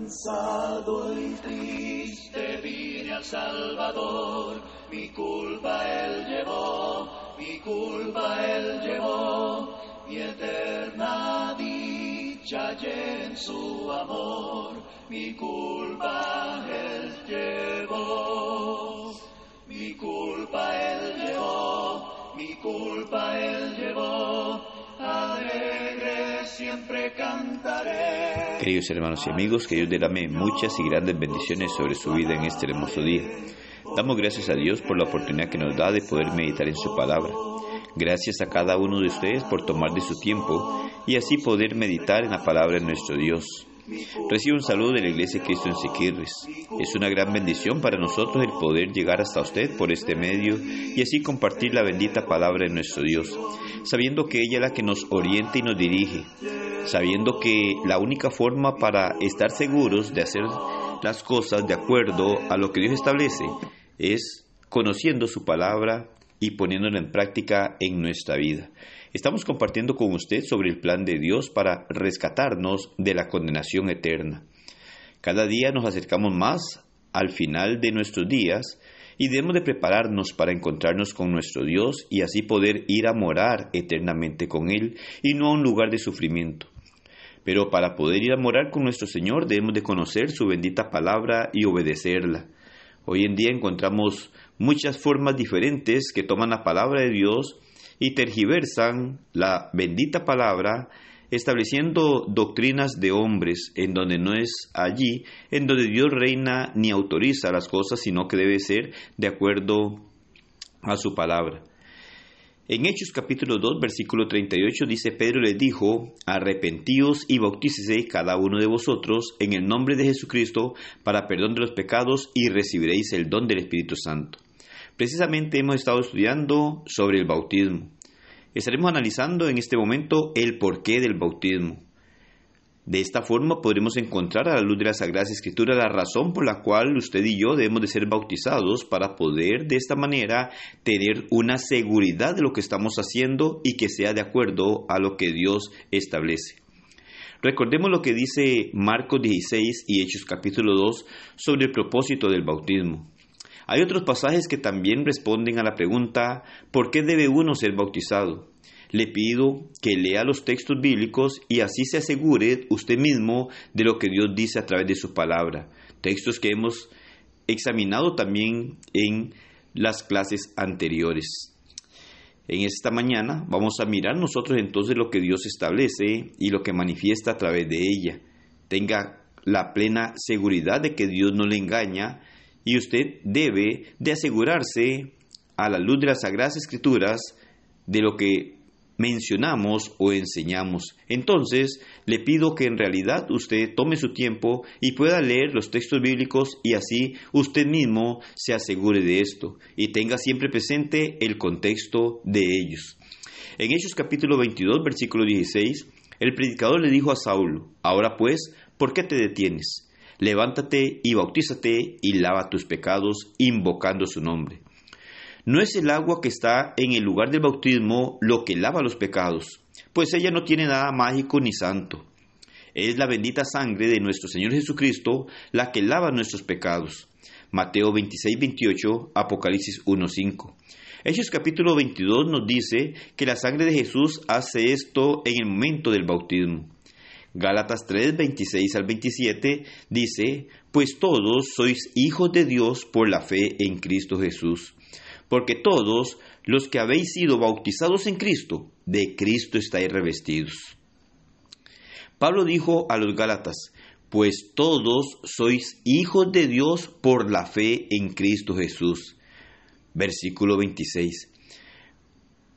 Cansado y triste vine al Salvador, mi culpa él llevó, mi culpa él llevó, mi eterna dicha en su amor, mi culpa él llevó, mi culpa él llevó, mi culpa él llevó, alegre siempre cantaré. Queridos hermanos y amigos, que Dios derrame muchas y grandes bendiciones sobre su vida en este hermoso día. Damos gracias a Dios por la oportunidad que nos da de poder meditar en su palabra. Gracias a cada uno de ustedes por tomar de su tiempo y así poder meditar en la palabra de nuestro Dios. Recibo un saludo de la Iglesia Cristo en Siquirres. Es una gran bendición para nosotros el poder llegar hasta usted por este medio y así compartir la bendita palabra de nuestro Dios, sabiendo que ella es la que nos orienta y nos dirige, sabiendo que la única forma para estar seguros de hacer las cosas de acuerdo a lo que Dios establece es conociendo su palabra y poniéndola en práctica en nuestra vida. Estamos compartiendo con usted sobre el plan de Dios para rescatarnos de la condenación eterna. Cada día nos acercamos más al final de nuestros días y debemos de prepararnos para encontrarnos con nuestro Dios y así poder ir a morar eternamente con Él y no a un lugar de sufrimiento. Pero para poder ir a morar con nuestro Señor debemos de conocer su bendita palabra y obedecerla. Hoy en día encontramos muchas formas diferentes que toman la palabra de Dios y tergiversan la bendita palabra estableciendo doctrinas de hombres en donde no es allí, en donde Dios reina ni autoriza las cosas, sino que debe ser de acuerdo a su palabra. En Hechos capítulo 2, versículo 38 dice, Pedro les dijo, arrepentíos y bautícese cada uno de vosotros en el nombre de Jesucristo para perdón de los pecados y recibiréis el don del Espíritu Santo. Precisamente hemos estado estudiando sobre el bautismo. Estaremos analizando en este momento el porqué del bautismo. De esta forma podremos encontrar a la luz de la Sagrada Escritura la razón por la cual usted y yo debemos de ser bautizados para poder de esta manera tener una seguridad de lo que estamos haciendo y que sea de acuerdo a lo que Dios establece. Recordemos lo que dice Marcos 16 y Hechos capítulo 2 sobre el propósito del bautismo. Hay otros pasajes que también responden a la pregunta ¿por qué debe uno ser bautizado? Le pido que lea los textos bíblicos y así se asegure usted mismo de lo que Dios dice a través de su palabra. Textos que hemos examinado también en las clases anteriores. En esta mañana vamos a mirar nosotros entonces lo que Dios establece y lo que manifiesta a través de ella. Tenga la plena seguridad de que Dios no le engaña y usted debe de asegurarse a la luz de las Sagradas Escrituras de lo que mencionamos o enseñamos. Entonces, le pido que en realidad usted tome su tiempo y pueda leer los textos bíblicos y así usted mismo se asegure de esto y tenga siempre presente el contexto de ellos. En Hechos capítulo 22, versículo 16, el predicador le dijo a Saulo, ahora pues, ¿por qué te detienes? Levántate y bautízate y lava tus pecados invocando su nombre. No es el agua que está en el lugar del bautismo lo que lava los pecados, pues ella no tiene nada mágico ni santo. Es la bendita sangre de nuestro Señor Jesucristo la que lava nuestros pecados. Mateo 26, 28, Apocalipsis 1, 5. Hechos capítulo 22 nos dice que la sangre de Jesús hace esto en el momento del bautismo. Gálatas 3, 26 al 27 dice, pues todos sois hijos de Dios por la fe en Cristo Jesús, porque todos los que habéis sido bautizados en Cristo, de Cristo estáis revestidos. Pablo dijo a los Gálatas, pues todos sois hijos de Dios por la fe en Cristo Jesús. Versículo 26.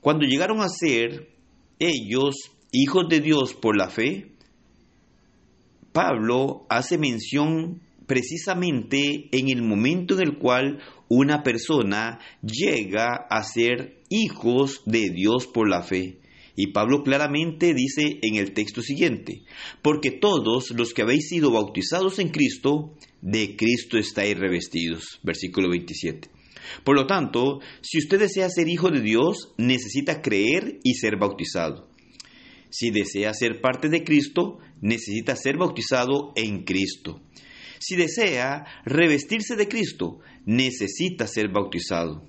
Cuando llegaron a ser ellos hijos de Dios por la fe, Pablo hace mención precisamente en el momento en el cual una persona llega a ser hijos de Dios por la fe. Y Pablo claramente dice en el texto siguiente, porque todos los que habéis sido bautizados en Cristo, de Cristo estáis revestidos. Versículo 27. Por lo tanto, si usted desea ser hijo de Dios, necesita creer y ser bautizado. Si desea ser parte de Cristo, necesita ser bautizado en Cristo. Si desea revestirse de Cristo, necesita ser bautizado.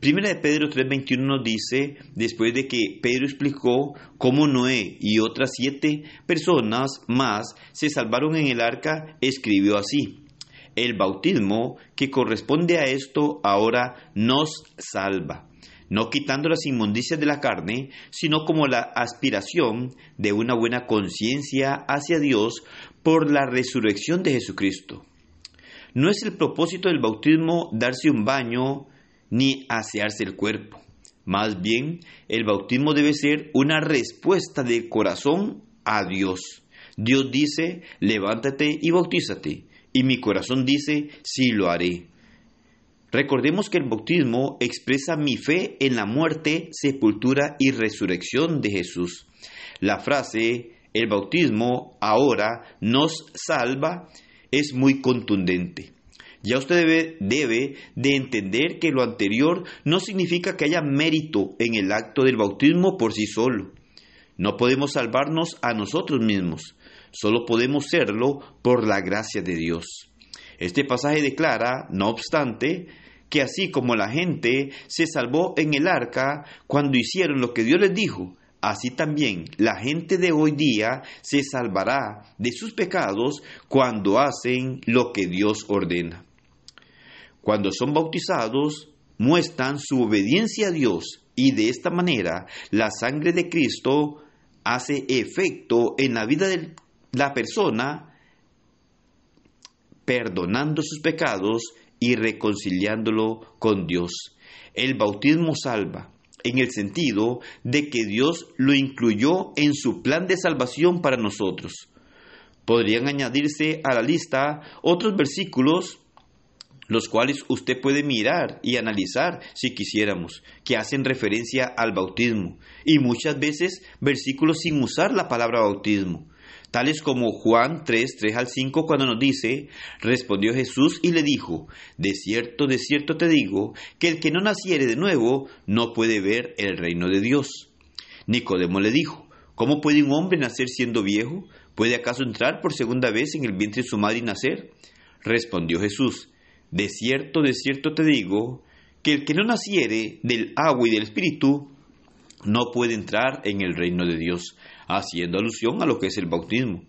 Primera de Pedro 3:21 nos dice, después de que Pedro explicó cómo Noé y otras siete personas más se salvaron en el arca, escribió así, el bautismo que corresponde a esto ahora nos salva, no quitando las inmundicias de la carne, sino como la aspiración de una buena conciencia hacia Dios por la resurrección de Jesucristo. No es el propósito del bautismo darse un baño, ni asearse el cuerpo. Más bien, el bautismo debe ser una respuesta de corazón a Dios. Dios dice, levántate y bautízate. Y mi corazón dice, sí lo haré. Recordemos que el bautismo expresa mi fe en la muerte, sepultura y resurrección de Jesús. La frase, el bautismo ahora nos salva, es muy contundente. Ya usted debe, de entender que lo anterior no significa que haya mérito en el acto del bautismo por sí solo. No podemos salvarnos a nosotros mismos, solo podemos serlo por la gracia de Dios. Este pasaje declara, no obstante, que así como la gente se salvó en el arca cuando hicieron lo que Dios les dijo, así también la gente de hoy día se salvará de sus pecados cuando hacen lo que Dios ordena. Cuando son bautizados, muestran su obediencia a Dios y de esta manera la sangre de Cristo hace efecto en la vida de la persona, perdonando sus pecados y reconciliándolo con Dios. El bautismo salva, en el sentido de que Dios lo incluyó en su plan de salvación para nosotros. Podrían añadirse a la lista otros versículos los cuales usted puede mirar y analizar si quisiéramos, que hacen referencia al bautismo, y muchas veces versículos sin usar la palabra bautismo, tales como Juan 3, 3 al 5, cuando nos dice, respondió Jesús y le dijo, de cierto, de cierto te digo, que el que no naciere de nuevo no puede ver el reino de Dios. Nicodemo le dijo, ¿cómo puede un hombre nacer siendo viejo? ¿Puede acaso entrar por segunda vez en el vientre de su madre y nacer? Respondió Jesús, de cierto, de cierto te digo, que el que no naciere del agua y del espíritu no puede entrar en el reino de Dios, haciendo alusión a lo que es el bautismo.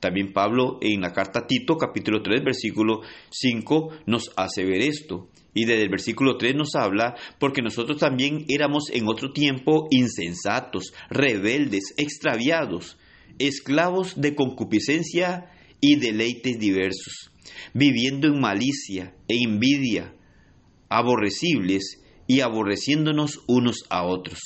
También Pablo en la carta a Tito capítulo 3 versículo 5 nos hace ver esto. Y desde el versículo 3 nos habla, porque nosotros también éramos en otro tiempo insensatos, rebeldes, extraviados, esclavos de concupiscencia y deleites diversos viviendo en malicia e envidia, aborrecibles y aborreciéndonos unos a otros.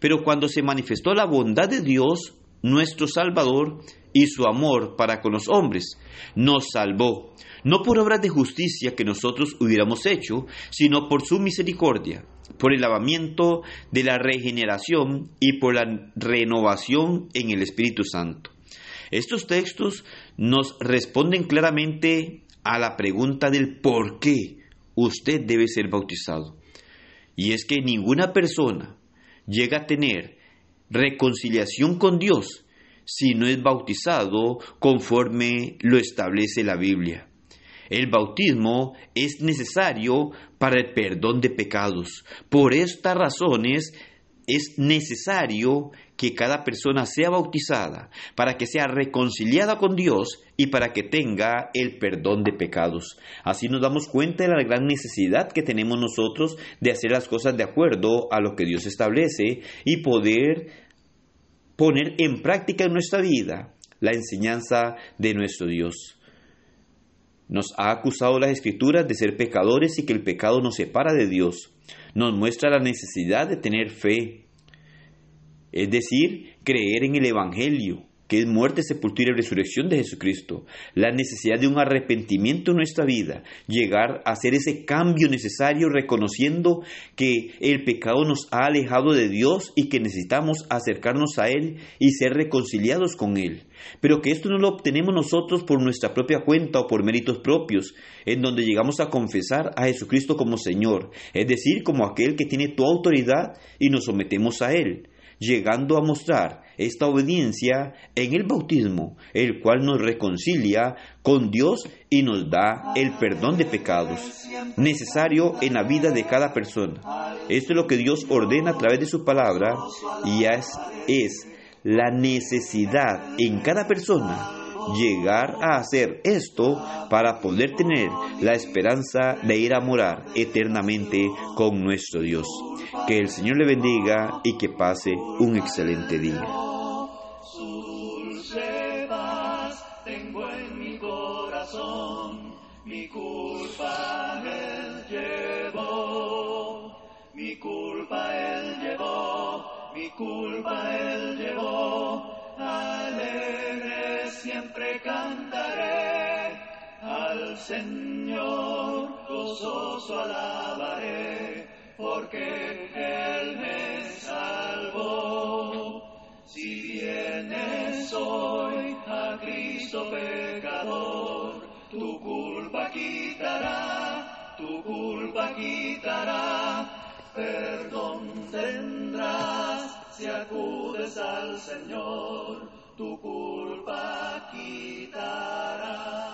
Pero cuando se manifestó la bondad de Dios, nuestro Salvador, y su amor para con los hombres, nos salvó, no por obras de justicia que nosotros hubiéramos hecho, sino por su misericordia, por el lavamiento de la regeneración y por la renovación en el Espíritu Santo. Estos textos nos responden claramente a la pregunta del por qué usted debe ser bautizado. Y es que ninguna persona llega a tener reconciliación con Dios si no es bautizado conforme lo establece la Biblia. El bautismo es necesario para el perdón de pecados. Por estas razones es necesario que cada persona sea bautizada para que sea reconciliada con Dios y para que tenga el perdón de pecados. Así nos damos cuenta de la gran necesidad que tenemos nosotros de hacer las cosas de acuerdo a lo que Dios establece y poder poner en práctica en nuestra vida la enseñanza de nuestro Dios. Nos ha acusado las escrituras de ser pecadores y que el pecado nos separa de Dios nos muestra la necesidad de tener fe, es decir, creer en el Evangelio, que es muerte, sepultura y resurrección de Jesucristo, la necesidad de un arrepentimiento en nuestra vida, llegar a hacer ese cambio necesario reconociendo que el pecado nos ha alejado de Dios y que necesitamos acercarnos a Él y ser reconciliados con Él. Pero que esto no lo obtenemos nosotros por nuestra propia cuenta o por méritos propios, en donde llegamos a confesar a Jesucristo como Señor, es decir, como aquel que tiene toda autoridad y nos sometemos a Él llegando a mostrar esta obediencia en el bautismo, el cual nos reconcilia con Dios y nos da el perdón de pecados, necesario en la vida de cada persona. Esto es lo que Dios ordena a través de su palabra y es, la necesidad en cada persona llegar a hacer esto para poder tener la esperanza de ir a morar eternamente con nuestro Dios. Que el Señor le bendiga y que pase un excelente día. Señor gozoso alabaré, porque Él me salvó. Si vienes hoy a Cristo pecador, tu culpa quitará, tu culpa quitará, perdón tendrás si acudes al Señor, tu culpa quitará.